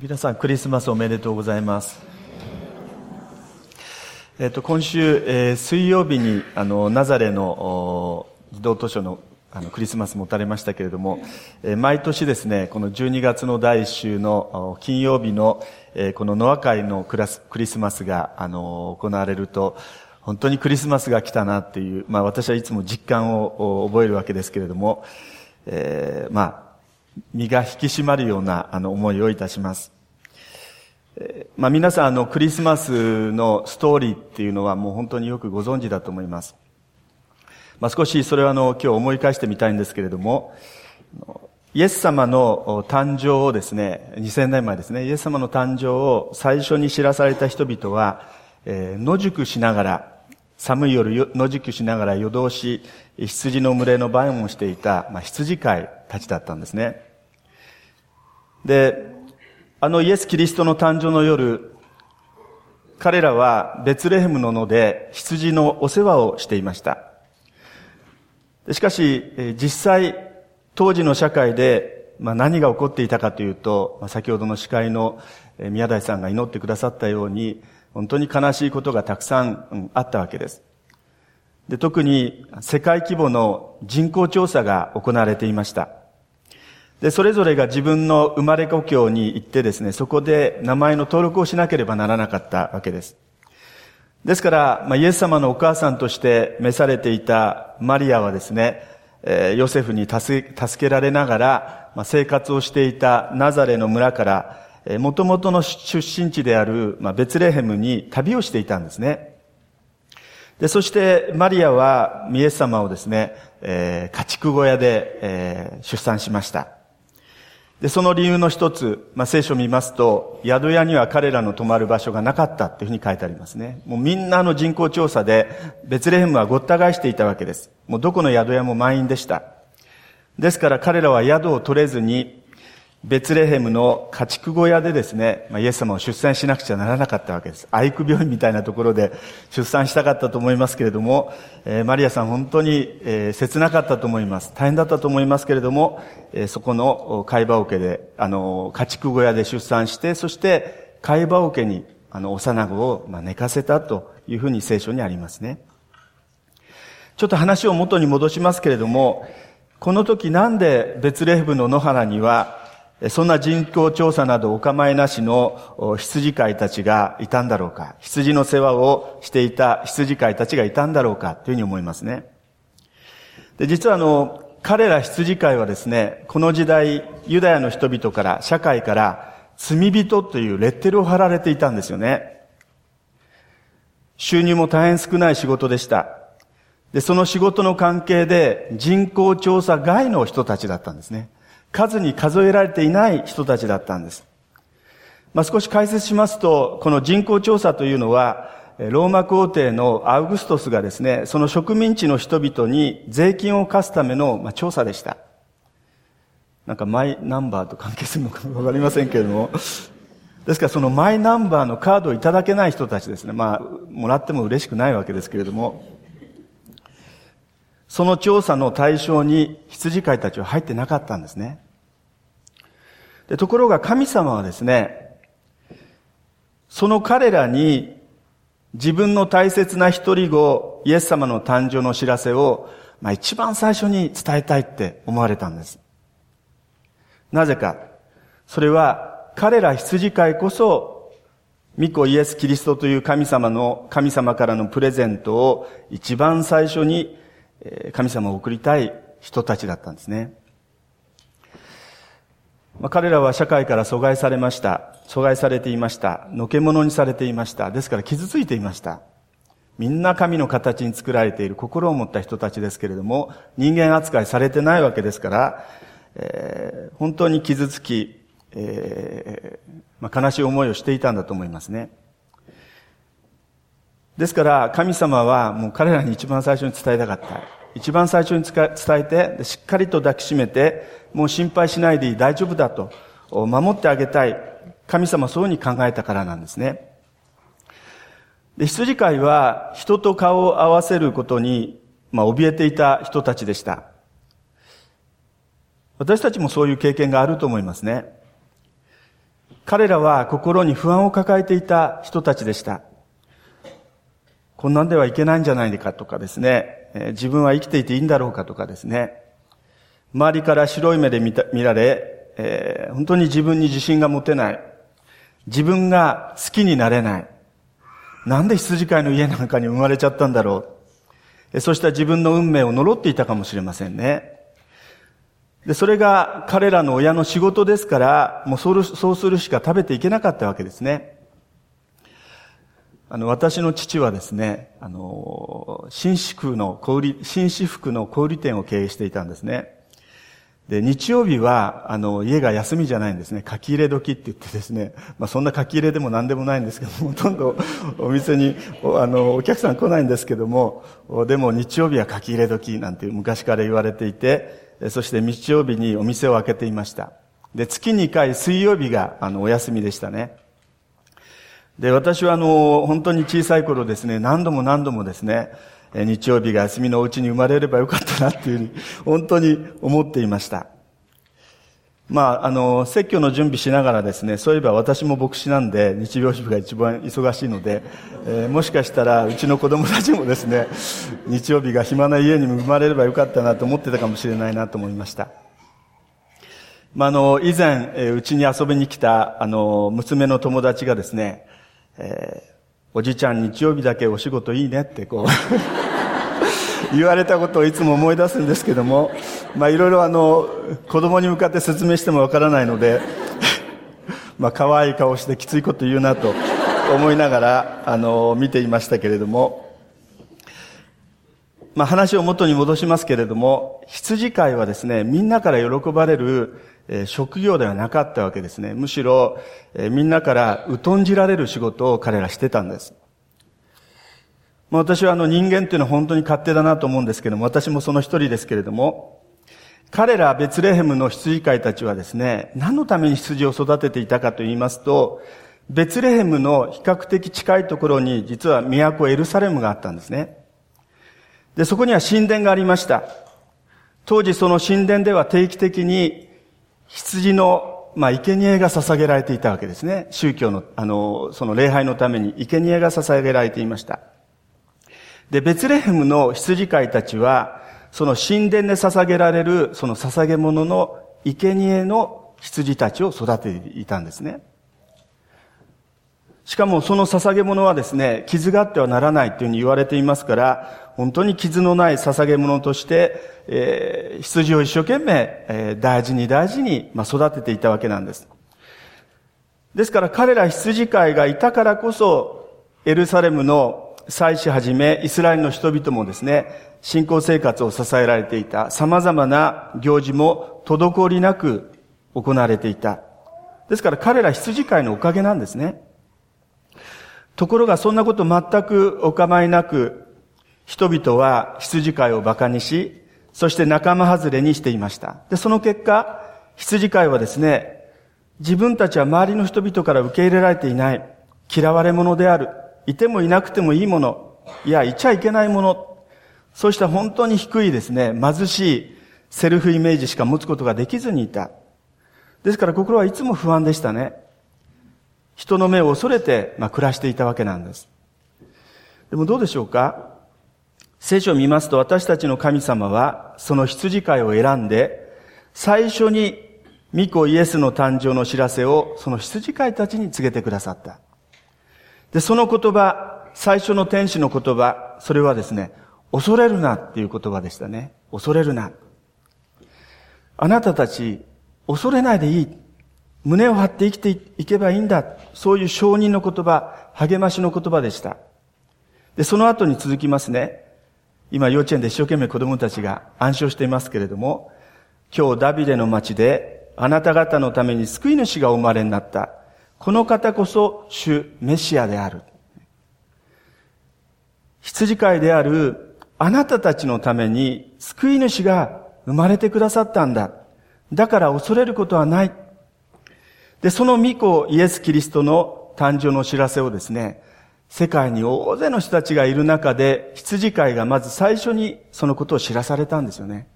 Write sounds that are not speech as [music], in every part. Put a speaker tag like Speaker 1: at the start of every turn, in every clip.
Speaker 1: 皆さんクリスマスおめでとうございます。えっ、と、今週、えー、水曜日に、あの、ナザレの児童図書のあのクリスマス持たれましたけれども、えー、毎年ですね、この12月の第1週の金曜日の、えー、このノア会のクラスクリスマスが、あの、行われると、本当にクリスマスが来たなっていう、まあ私はいつも実感を覚えるわけですけれども、えー、まあ身が引き締まるようなあの思いをいたします。え、まあ皆さんあのクリスマスのストーリーっていうのはもう本当によくご存知だと思います。まあ少しそれはあの今日思い返してみたいんですけれども、イエス様の誕生をですね、2000年前ですね、イエス様の誕生を最初に知らされた人々は、えー、野宿しながら、寒い夜野宿しながら夜通し、羊の群れの番をしていた、まあ、羊飼いたちだったんですね。で、あのイエス・キリストの誕生の夜、彼らはベツレヘムの野で羊のお世話をしていました。しかし、実際、当時の社会で、まあ、何が起こっていたかというと、まあ、先ほどの司会の宮台さんが祈ってくださったように、本当に悲しいことがたくさんあったわけです。で、特に世界規模の人口調査が行われていました。で、それぞれが自分の生まれ故郷に行ってですね、そこで名前の登録をしなければならなかったわけです。ですから、まあ、イエス様のお母さんとして召されていたマリアはですね、えー、ヨセフに助けられながら、まあ、生活をしていたナザレの村から、えー、元々の出身地である、まあ、ベツレヘムに旅をしていたんですね。で、そしてマリアはイエス様をですね、えー、家畜小屋で、えー、出産しました。で、その理由の一つ、まあ、聖書を見ますと、宿屋には彼らの泊まる場所がなかったっていうふうに書いてありますね。もうみんなの人口調査で、ベツレヘムはごった返していたわけです。もうどこの宿屋も満員でした。ですから彼らは宿を取れずに、ベツレヘムの家畜小屋でですね、まあ、イエス様を出産しなくちゃならなかったわけです。愛育病院みたいなところで出産したかったと思いますけれども、えー、マリアさん本当に、えー、切なかったと思います。大変だったと思いますけれども、えー、そこの貝羽桶で、あの、家畜小屋で出産して、そして貝羽桶に、あの、幼子を、まあ、寝かせたというふうに聖書にありますね。ちょっと話を元に戻しますけれども、この時なんでベツレヘムの野原にはそんな人口調査などお構いなしの羊飼いたちがいたんだろうか。羊の世話をしていた羊飼いたちがいたんだろうかというふうに思いますね。で、実はあの、彼ら羊飼いはですね、この時代、ユダヤの人々から、社会から、罪人というレッテルを貼られていたんですよね。収入も大変少ない仕事でした。で、その仕事の関係で人口調査外の人たちだったんですね。数に数えられていない人たちだったんです。まあ、少し解説しますと、この人口調査というのは、ローマ皇帝のアウグストスがですね、その植民地の人々に税金を課すための、調査でした。なんかマイナンバーと関係するのか [laughs] わかりませんけれども。ですからそのマイナンバーのカードをいただけない人たちですね。まあ、もらっても嬉しくないわけですけれども、その調査の対象に羊飼いたちは入ってなかったんですね。でところが神様はですね、その彼らに自分の大切な一人子、イエス様の誕生の知らせを、まあ一番最初に伝えたいって思われたんです。なぜか。それは彼ら羊飼いこそ、御子イエス・キリストという神様の、神様からのプレゼントを一番最初に神様を送りたい人たちだったんですね。まあ、彼らは社会から阻害されました。阻害されていました。のけ者にされていました。ですから傷ついていました。みんな神の形に作られている心を持った人たちですけれども、人間扱いされてないわけですから、えー、本当に傷つき、えーまあ、悲しい思いをしていたんだと思いますね。ですから神様はもう彼らに一番最初に伝えたかった。一番最初に伝えて、しっかりと抱きしめて、もう心配しないでいい、大丈夫だと、守ってあげたい。神様そういうふうに考えたからなんですね。で、羊飼いは人と顔を合わせることに、まあ、怯えていた人たちでした。私たちもそういう経験があると思いますね。彼らは心に不安を抱えていた人たちでした。こんなんではいけないんじゃないかとかですね、自分は生きていていいんだろうかとかですね、周りから白い目で見られ、えー、本当に自分に自信が持てない。自分が好きになれない。なんで羊飼いの家なんかに生まれちゃったんだろう。そうした自分の運命を呪っていたかもしれませんね。で、それが彼らの親の仕事ですから、もうそうそうするしか食べていけなかったわけですね。あの、私の父はですね、あの、紳士服の小売、紳士服の小売店を経営していたんですね。で、日曜日は、あの、家が休みじゃないんですね。書き入れ時って言ってですね、まあそんな書き入れでも何でもないんですけども、ほとんどお店に、あの、お客さん来ないんですけども、でも日曜日は書き入れ時なんて昔から言われていて、そして日曜日にお店を開けていました。で、月2回水曜日が、あの、お休みでしたね。で、私はあの、本当に小さい頃ですね、何度も何度もですね、日曜日が休みのうちに生まれればよかったなっていうふうに、本当に思っていました。まあ、あの、説教の準備しながらですね、そういえば私も牧師なんで、日曜日が一番忙しいので、えー、もしかしたらうちの子供たちもですね、日曜日が暇な家に生まれればよかったなと思ってたかもしれないなと思いました。まあ、あの、以前、え、うちに遊びに来た、あの、娘の友達がですね、えー、おじいちゃん日曜日だけお仕事いいねってこう [laughs] 言われたことをいつも思い出すんですけども、まあいろいろあの、子供に向かって説明してもわからないので、[laughs] まあ可愛い顔してきついこと言うなと思いながら、あの、見ていましたけれども、まあ話を元に戻しますけれども、羊飼いはですね、みんなから喜ばれるえ職業ではなかったわけですね。むしろ、えみんなから疎んじられる仕事を彼らしてたんです。まあ、私はあの人間っていうのは本当に勝手だなと思うんですけども、私もその一人ですけれども、彼らベツレヘムの羊飼いたちはですね、何のために羊を育てていたかと言いますと、ベツレヘムの比較的近いところに実は都エルサレムがあったんですね。で、そこには神殿がありました。当時その神殿では定期的に羊の、まあ、生贄が捧げられていたわけですね。宗教の、あの、その礼拝のために生贄が捧げられていました。で、ベツレヘムの羊飼いたちは、その神殿で捧げられる、その捧げ物の生贄の羊たちを育てていたんですね。しかもその捧げ物はですね、傷があってはならないというふうに言われていますから、本当に傷のない捧げ物として、えー、羊を一生懸命、えー、大事に大事に、まあ、育てていたわけなんです。ですから彼ら羊飼いがいたからこそ、エルサレムの祭司はじめ、イスラエルの人々もですね、信仰生活を支えられていた様々な行事も滞りなく行われていた。ですから彼ら羊飼いのおかげなんですね。ところがそんなこと全くお構いなく、人々は羊飼いを馬鹿にし、そして仲間外れにしていました。で、その結果、羊飼いはですね、自分たちは周りの人々から受け入れられていない、嫌われ者である、いてもいなくてもいいもの、いや、いちゃいけないもの、そうした本当に低いですね、貧しいセルフイメージしか持つことができずにいた。ですから心はいつも不安でしたね。人の目を恐れて、まあ、暮らしていたわけなんです。でもどうでしょうか？聖書を見ますと私たちの神様はその羊飼いを選んで最初に御子イエスの誕生の知らせをその羊飼いたちに告げてくださった。で、その言葉、最初の天使の言葉、それはですね、恐れるなっていう言葉でしたね。恐れるな。あなたたち、恐れないでいい。胸を張って生きていけばいいんだ。そういう承認の言葉、励ましの言葉でした。で、その後に続きますね。今幼稚園で一生懸命子供たちが暗唱していますけれども、今日ダビデの町であなた方のために救い主がお生まれになった。この方こそ主メシアである。羊飼いであるあなたたちのために救い主が生まれてくださったんだ。だから恐れることはない。で、その御子イエス・キリストの誕生の知らせをですね、世界に大勢の人たちがいる中で、羊飼いがまず最初にそのことを知らされたんですよね。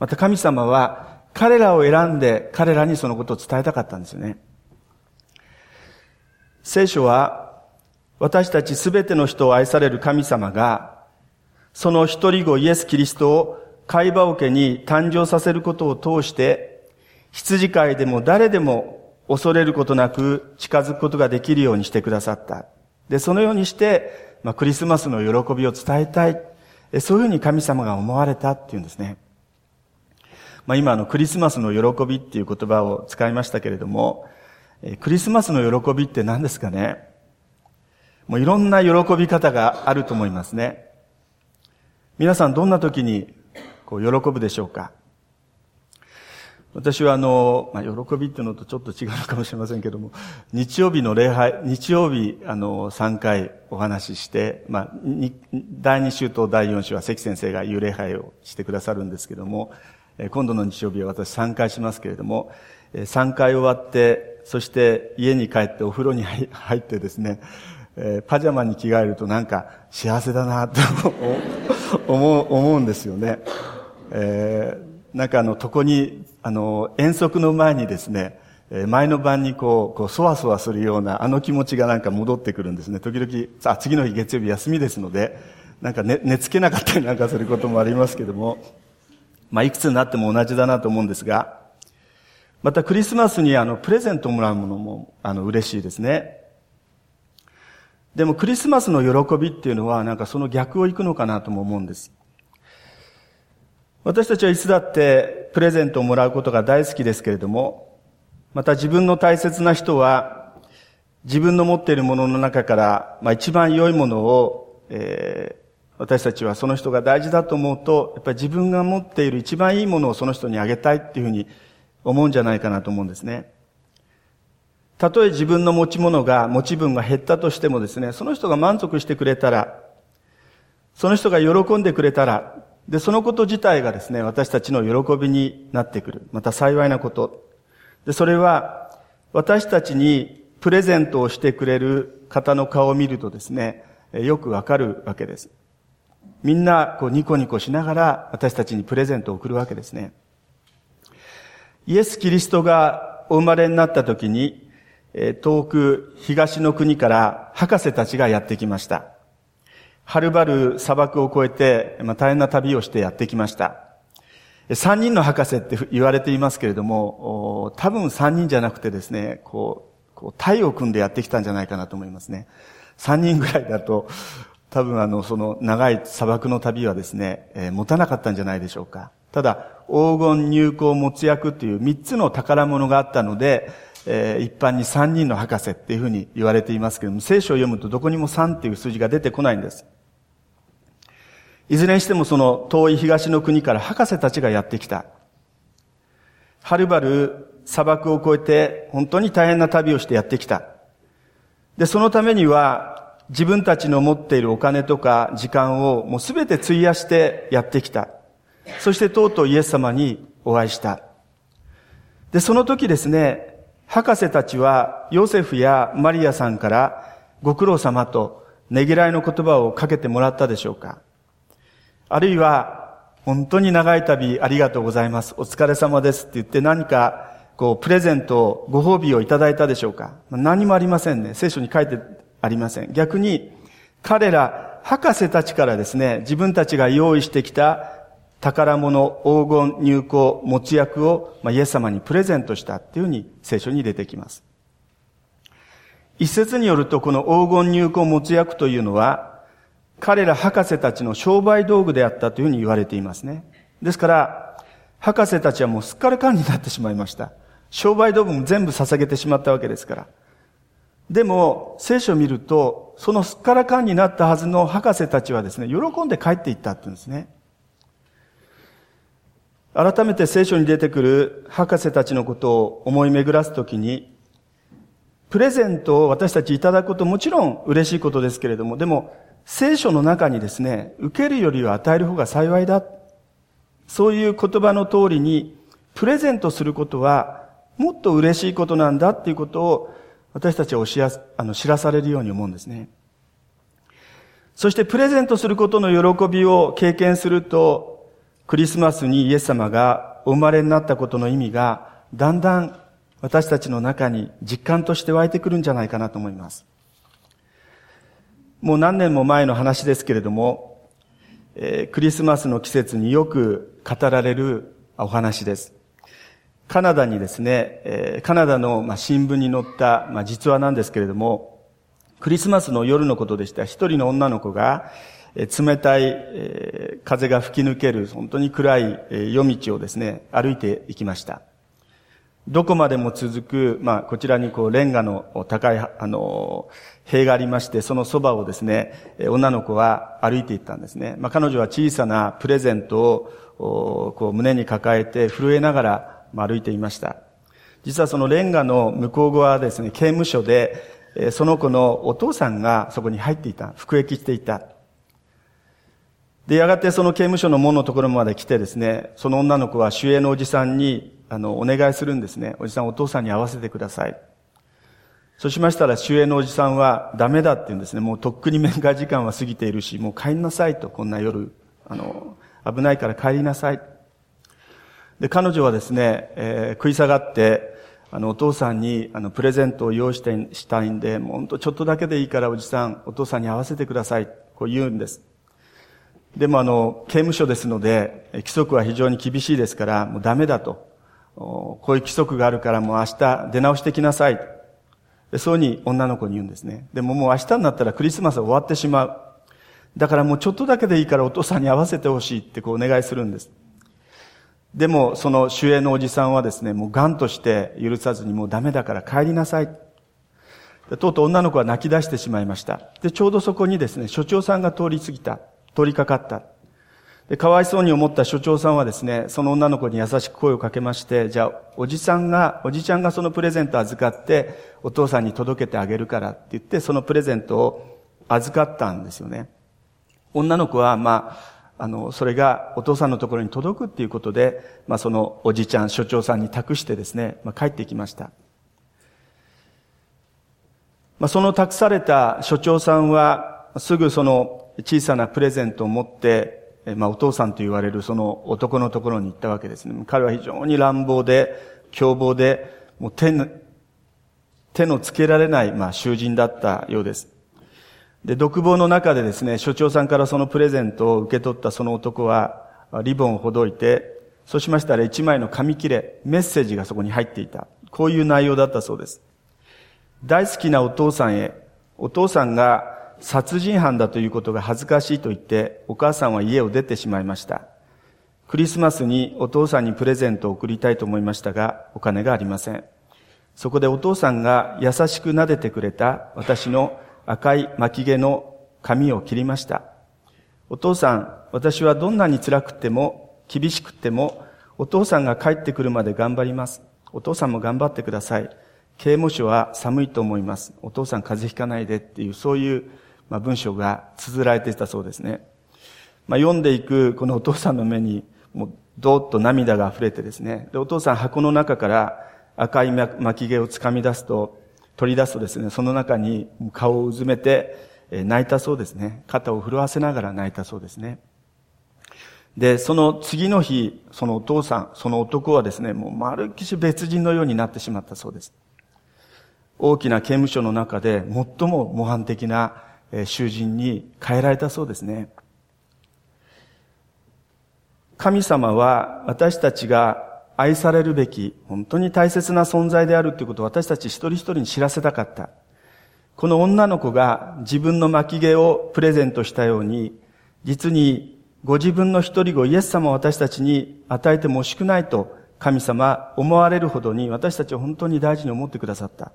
Speaker 1: また神様は彼らを選んで彼らにそのことを伝えたかったんですよね。聖書は私たちすべての人を愛される神様が、その一人子イエス・キリストを会話桶に誕生させることを通して、羊飼いでも誰でも恐れることなく近づくことができるようにしてくださった。で、そのようにして、まあ、クリスマスの喜びを伝えたい。そういうふうに神様が思われたっていうんですね。まあ、今のクリスマスの喜びっていう言葉を使いましたけれども、クリスマスの喜びって何ですかねもういろんな喜び方があると思いますね。皆さんどんな時にこう喜ぶでしょうか？私はあの、まあ、喜びっていうのとちょっと違うかもしれませんけども、日曜日の礼拝、日曜日、あの、3回お話しして、まあ、第2週と第4週は関先生が幽霊拝をしてくださるんですけども、今度の日曜日は私3回しますけれども、3回終わって、そして家に帰ってお風呂に入ってですね、パジャマに着替えるとなんか幸せだなと [laughs] 思う、思うんですよね。えー、なんかあの、床に、あの、遠足の前にですね、前の晩にこう、こう、そわそわするような、あの気持ちがなんか戻ってくるんですね。時々、さあ、次の日月曜日休みですので、なんか寝、寝つけなかったりなんかすることもありますけども、まあ、いくつになっても同じだなと思うんですが、またクリスマスにあの、プレゼントもらうものも、あの、嬉しいですね。でもクリスマスの喜びっていうのはなんかその逆を行くのかなとも思うんです。私たちはいつだってプレゼントをもらうことが大好きですけれども、また自分の大切な人は自分の持っているものの中から、まあ、一番良いものを、えー、私たちはその人が大事だと思うと、やっぱり自分が持っている一番いいものをその人にあげたいっていうふうに思うんじゃないかなと思うんですね。たとえ自分の持ち物が、持ち分が減ったとしてもですね、その人が満足してくれたら、その人が喜んでくれたら、で、そのこと自体がですね、私たちの喜びになってくる。また幸いなこと。で、それは、私たちにプレゼントをしてくれる方の顔を見るとですね、よくわかるわけです。みんな、こう、ニコニコしながら、私たちにプレゼントを送るわけですね。イエス・キリストがお生まれになった時に、遠く東の国から博士たちがやってきました。はるばる砂漠を越えて、まあ、大変な旅をしてやってきました。三人の博士って言われていますけれども、多分三人じゃなくてですね、こう、こう、体を組んでやってきたんじゃないかなと思いますね。三人ぐらいだと、多分あの、その長い砂漠の旅はですね、えー、持たなかったんじゃないでしょうか。ただ、黄金入港没薬っていう三つの宝物があったので、えー、一般に三人の博士っていうふうに言われていますけれども、聖書を読むとどこにも三っていう数字が出てこないんです。いずれにしてもその遠い東の国から博士たちがやってきた。はるばる砂漠を越えて本当に大変な旅をしてやってきた。で、そのためには自分たちの持っているお金とか時間をもうすべて費やしてやってきた。そしてとうとうイエス様にお会いした。で、その時ですね、博士たちはヨセフやマリアさんからご苦労様とねぎらいの言葉をかけてもらったでしょうかあるいは、本当に長い旅ありがとうございます。お疲れ様ですって言って何か、こう、プレゼント、ご褒美をいただいたでしょうか何もありませんね。聖書に書いてありません。逆に、彼ら、博士たちからですね、自分たちが用意してきた宝物、黄金、入香、持ち役を、まあ、イエス様にプレゼントしたっていうふうに聖書に出てきます。一説によると、この黄金入香持ち役というのは、彼ら博士たちの商売道具であったというふうに言われていますね。ですから、博士たちはもうすっからかんになってしまいました。商売道具も全部捧げてしまったわけですから。でも、聖書を見ると、そのすっからかんになったはずの博士たちはですね、喜んで帰っていったって言うんですね。改めて聖書に出てくる博士たちのことを思い巡らすときに、プレゼントを私たちいただくこともちろん嬉しいことですけれども、でも聖書の中にですね、受けるよりは与える方が幸いだ。そういう言葉の通りに、プレゼントすることは、もっと嬉しいことなんだっていうことを、私たちは、あの、知らされるように思うんですね。そして、プレゼントすることの喜びを経験すると、クリスマスにイエス様がお生まれになったことの意味が、だんだん私たちの中に実感として湧いてくるんじゃないかなと思います。もう何年も前の話ですけれども、えー、クリスマスの季節によく語られるお話です。カナダにですね、えー、カナダの、まあ、新聞に載った、まあ、実話なんですけれども、クリスマスの夜のことでした。一人の女の子が、えー、冷たい、えー、風が吹き抜ける、本当に暗い、えー、夜道をですね、歩いていきました。どこまでも続く、まあ、こちらにこう、レンガの高い、あの、塀がありまして、そのそばをですね、女の子は歩いていったんですね。まあ、彼女は小さなプレゼントを、こう、胸に抱えて震えながら、ま歩いていました。実はそのレンガの向こう側ですね、刑務所で、その子のお父さんがそこに入っていた。服役していた。で、やがてその刑務所の門のところまで来てですね、その女の子は主営のおじさんに、あの、お願いするんですね。おじさんお父さんに会わせてください。そうしましたら、主営のおじさんはダメだって言うんですね。もうとっくに面会時間は過ぎているし、もう帰りなさいと、こんな夜、あの、危ないから帰りなさい。で、彼女はですね、えー、食い下がって、あの、お父さんに、あの、プレゼントを用意してしたいんで、もう本当ちょっとだけでいいからおじさん、お父さんに会わせてください。こう言うんです。でもあの、刑務所ですので、規則は非常に厳しいですから、もうダメだと。こういう規則があるからもう明日出直してきなさい。そうに女の子に言うんですね。でももう明日になったらクリスマスは終わってしまう。だからもうちょっとだけでいいからお父さんに会わせてほしいってこうお願いするんです。でも、その主演のおじさんはですね、もうガンとして許さずにもうダメだから帰りなさい。とうとう女の子は泣き出してしまいました。で、ちょうどそこにですね、所長さんが通り過ぎた。通りかかった。で、かわいそうに思った所長さんはですね、その女の子に優しく声をかけまして、じゃあ、おじさんが、おじちゃんがそのプレゼント預かって、お父さんに届けてあげるからって言って、そのプレゼントを預かったんですよね。女の子は、まあ、あの、それがお父さんのところに届くっていうことで、まあ、そのおじちゃん、所長さんに託してですね、まあ、帰ってきました。まあ、その託された所長さんは、すぐその小さなプレゼントを持って、まあ、お父さんと言われるその男のところに行ったわけですね。彼は非常に乱暴で、凶暴で、もう手の、手のつけられない、まあ、囚人だったようです。で、独房の中でですね、所長さんからそのプレゼントを受け取ったその男は、リボンをほどいて、そうしましたら一枚の紙切れ、メッセージがそこに入っていた。こういう内容だったそうです。大好きなお父さんへ、お父さんが殺人犯だということが恥ずかしいと言って、お母さんは家を出てしまいました。クリスマスにお父さんにプレゼントを送りたいと思いましたが、お金がありません。そこでお父さんが優しく撫でてくれた私の赤い巻き毛の髪を切りました。お父さん、私はどんなに辛くても、厳しくても、お父さんが帰ってくるまで頑張ります。お父さんも頑張ってください。刑務所は寒いと思います。お父さん風邪ひかないでっていう、そういう、まあ、文章が綴られていたそうですね。まあ、読んでいくこのお父さんの目に、もう、どーっと涙が溢れてですね。で、お父さん箱の中から赤い巻き毛を掴み出すと、取り出すとですね、その中に顔をうずめて泣いたそうですね。肩を震わせながら泣いたそうですね。で、その次の日、そのお父さん、その男はですね、もうまるっきし別人のようになってしまったそうです。大きな刑務所の中で最も模範的な囚人に変えられたそうですね。神様は私たちが愛されるべき、本当に大切な存在であるということを私たち一人一人に知らせたかった。この女の子が自分の巻き毛をプレゼントしたように、実にご自分の一人子イエス様を私たちに与えても惜しくないと神様思われるほどに私たちを本当に大事に思ってくださった。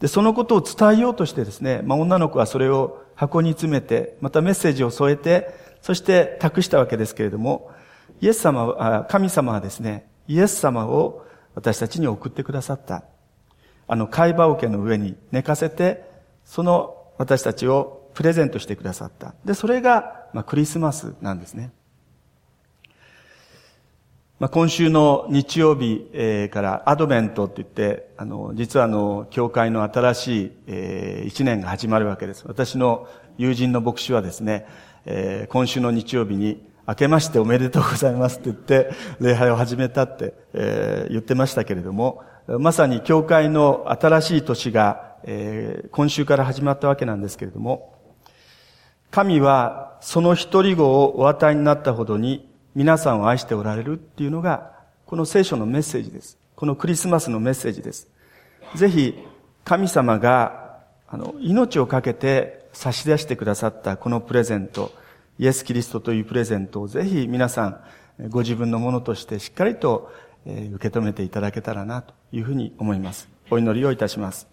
Speaker 1: で、そのことを伝えようとしてですね、まあ、女の子はそれを箱に詰めて、またメッセージを添えて、そして託したわけですけれども、イエス様は、神様はですね、イエス様を私たちに送ってくださった。あの、貝羽桶の上に寝かせて、その私たちをプレゼントしてくださった。で、それが、まあ、クリスマスなんですね。まあ、今週の日曜日、えー、からアドベントって言って、あの、実はあの、教会の新しい、えー、一年が始まるわけです。私の友人の牧師はですね、えー、今週の日曜日に明けましておめでとうございますって言って、礼拝を始めたって、えー、言ってましたけれども、まさに教会の新しい年が、えー、今週から始まったわけなんですけれども、神はその一人子をお与えになったほどに皆さんを愛しておられるっていうのが、この聖書のメッセージです。このクリスマスのメッセージです。ぜひ、神様が、あの、命をかけて差し出してくださったこのプレゼント、イエス・キリストというプレゼントをぜひ皆さん、ご自分のものとしてしっかりと受け止めていただけたらなというふうに思います。お祈りをいたします。